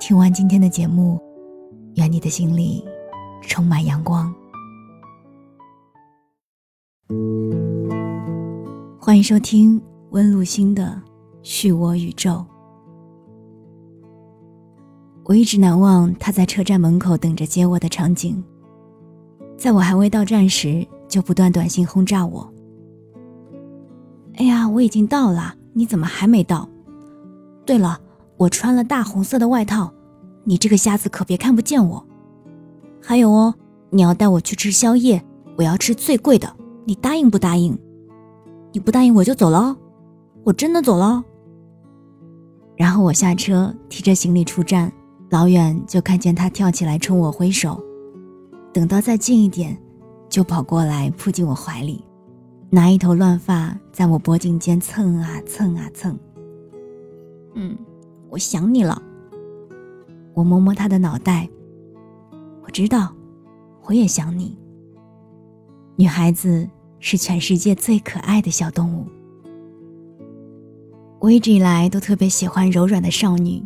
听完今天的节目，愿你的心里充满阳光。欢迎收听温露心的《续我宇宙》。我一直难忘他在车站门口等着接我的场景，在我还未到站时，就不断短信轰炸我。哎呀，我已经到了，你怎么还没到？对了。我穿了大红色的外套，你这个瞎子可别看不见我。还有哦，你要带我去吃宵夜，我要吃最贵的，你答应不答应？你不答应我就走了，我真的走了。然后我下车，提着行李出站，老远就看见他跳起来冲我挥手，等到再近一点，就跑过来扑进我怀里，拿一头乱发在我脖颈间蹭啊蹭啊蹭。嗯。我想你了。我摸摸他的脑袋，我知道，我也想你。女孩子是全世界最可爱的小动物。我一直以来都特别喜欢柔软的少女，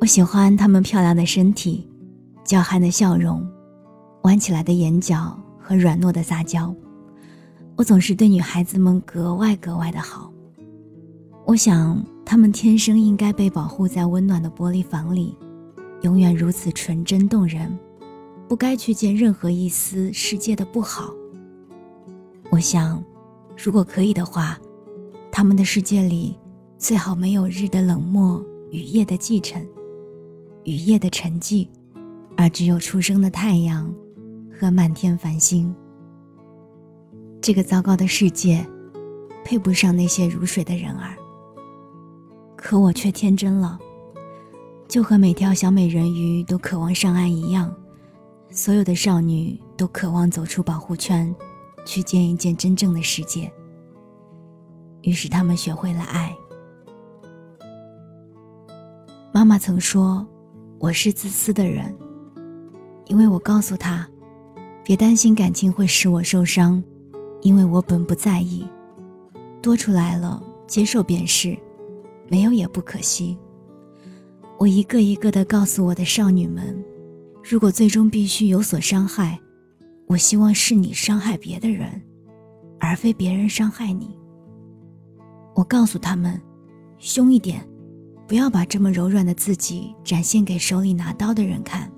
我喜欢她们漂亮的身体、娇憨的笑容、弯起来的眼角和软糯的撒娇。我总是对女孩子们格外格外的好。我想。他们天生应该被保护在温暖的玻璃房里，永远如此纯真动人，不该去见任何一丝世界的不好。我想，如果可以的话，他们的世界里最好没有日的冷漠与夜的继承，雨夜的沉寂，而只有初升的太阳和满天繁星。这个糟糕的世界，配不上那些如水的人儿。可我却天真了，就和每条小美人鱼都渴望上岸一样，所有的少女都渴望走出保护圈，去见一见真正的世界。于是，她们学会了爱。妈妈曾说：“我是自私的人，因为我告诉她，别担心感情会使我受伤，因为我本不在意，多出来了，接受便是。”没有也不可惜。我一个一个的告诉我的少女们，如果最终必须有所伤害，我希望是你伤害别的人，而非别人伤害你。我告诉他们，凶一点，不要把这么柔软的自己展现给手里拿刀的人看。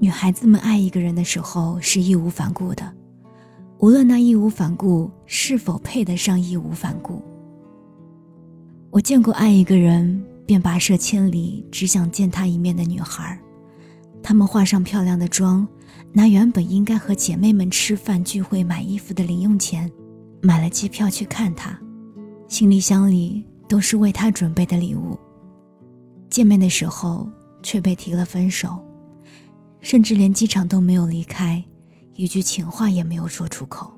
女孩子们爱一个人的时候是义无反顾的，无论那义无反顾是否配得上义无反顾。我见过爱一个人便跋涉千里，只想见他一面的女孩，她们化上漂亮的妆，拿原本应该和姐妹们吃饭聚会买衣服的零用钱，买了机票去看他，行李箱里都是为他准备的礼物。见面的时候却被提了分手，甚至连机场都没有离开，一句情话也没有说出口。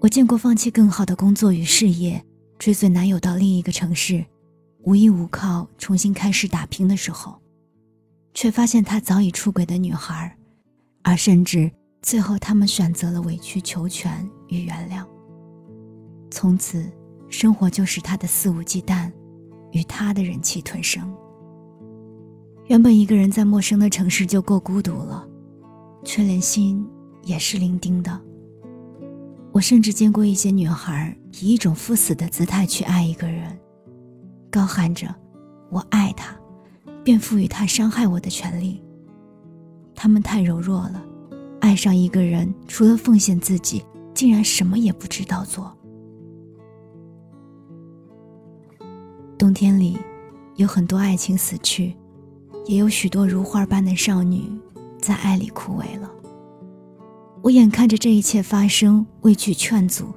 我见过放弃更好的工作与事业。追随男友到另一个城市，无依无靠，重新开始打拼的时候，却发现他早已出轨的女孩，而甚至最后他们选择了委曲求全与原谅。从此，生活就是他的肆无忌惮，与他的忍气吞声。原本一个人在陌生的城市就够孤独了，却连心也是伶仃的。我甚至见过一些女孩以一种赴死的姿态去爱一个人，高喊着“我爱他”，便赋予他伤害我的权利。她们太柔弱了，爱上一个人除了奉献自己，竟然什么也不知道做。冬天里，有很多爱情死去，也有许多如花般的少女，在爱里枯萎了。我眼看着这一切发生，畏惧劝阻，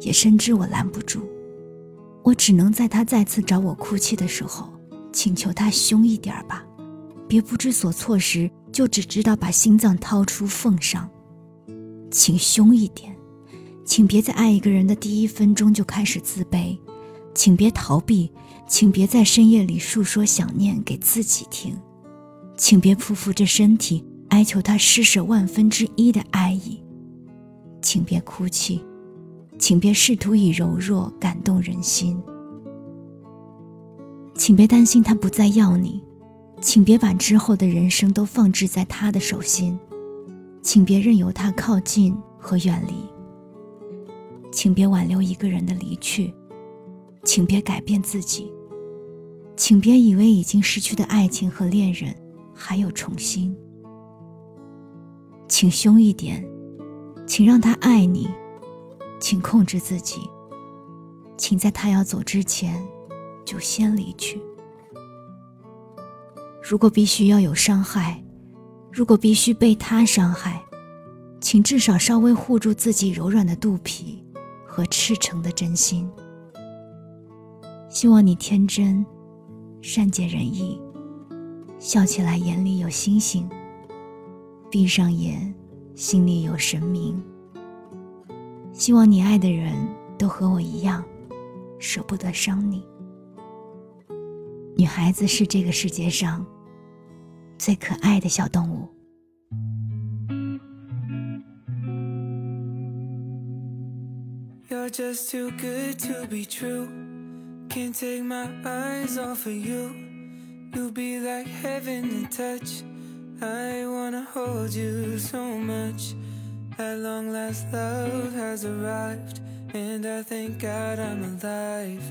也深知我拦不住。我只能在他再次找我哭泣的时候，请求他凶一点吧，别不知所措时就只知道把心脏掏出缝上。请凶一点，请别在爱一个人的第一分钟就开始自卑，请别逃避，请别在深夜里诉说想念给自己听，请别匍匐着身体哀求他施舍万分之一的爱意，请别哭泣，请别试图以柔弱感动人心。请别担心他不再要你，请别把之后的人生都放置在他的手心，请别任由他靠近和远离，请别挽留一个人的离去，请别改变自己，请别以为已经失去的爱情和恋人还有重新，请凶一点，请让他爱你，请控制自己，请在他要走之前。就先离去。如果必须要有伤害，如果必须被他伤害，请至少稍微护住自己柔软的肚皮和赤诚的真心。希望你天真、善解人意，笑起来眼里有星星，闭上眼心里有神明。希望你爱的人都和我一样，舍不得伤你。女孩子是这个世界上最可爱的小动物。You'll be like heaven to touch. I wanna hold you so much. At long last, love has arrived, and I thank God I'm alive.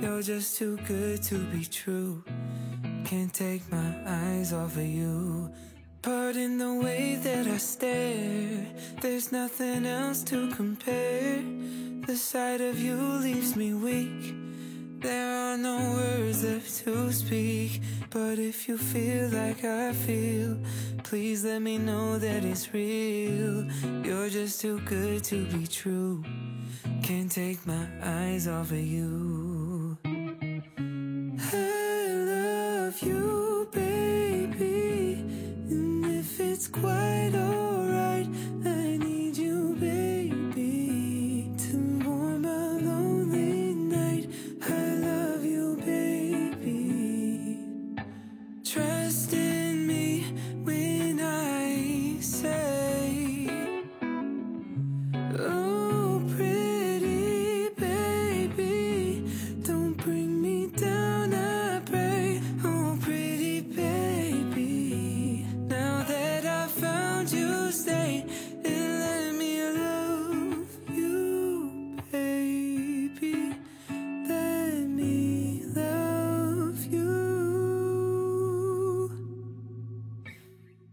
You're just too good to be true. Can't take my eyes off of you. Pardon the way that I stare. There's nothing else to compare. The sight of you leaves me weak. There are no words left to speak. But if you feel like I feel, please let me know that it's real. You're just too good to be true. Can't take my eyes off of you.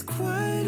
It's quiet.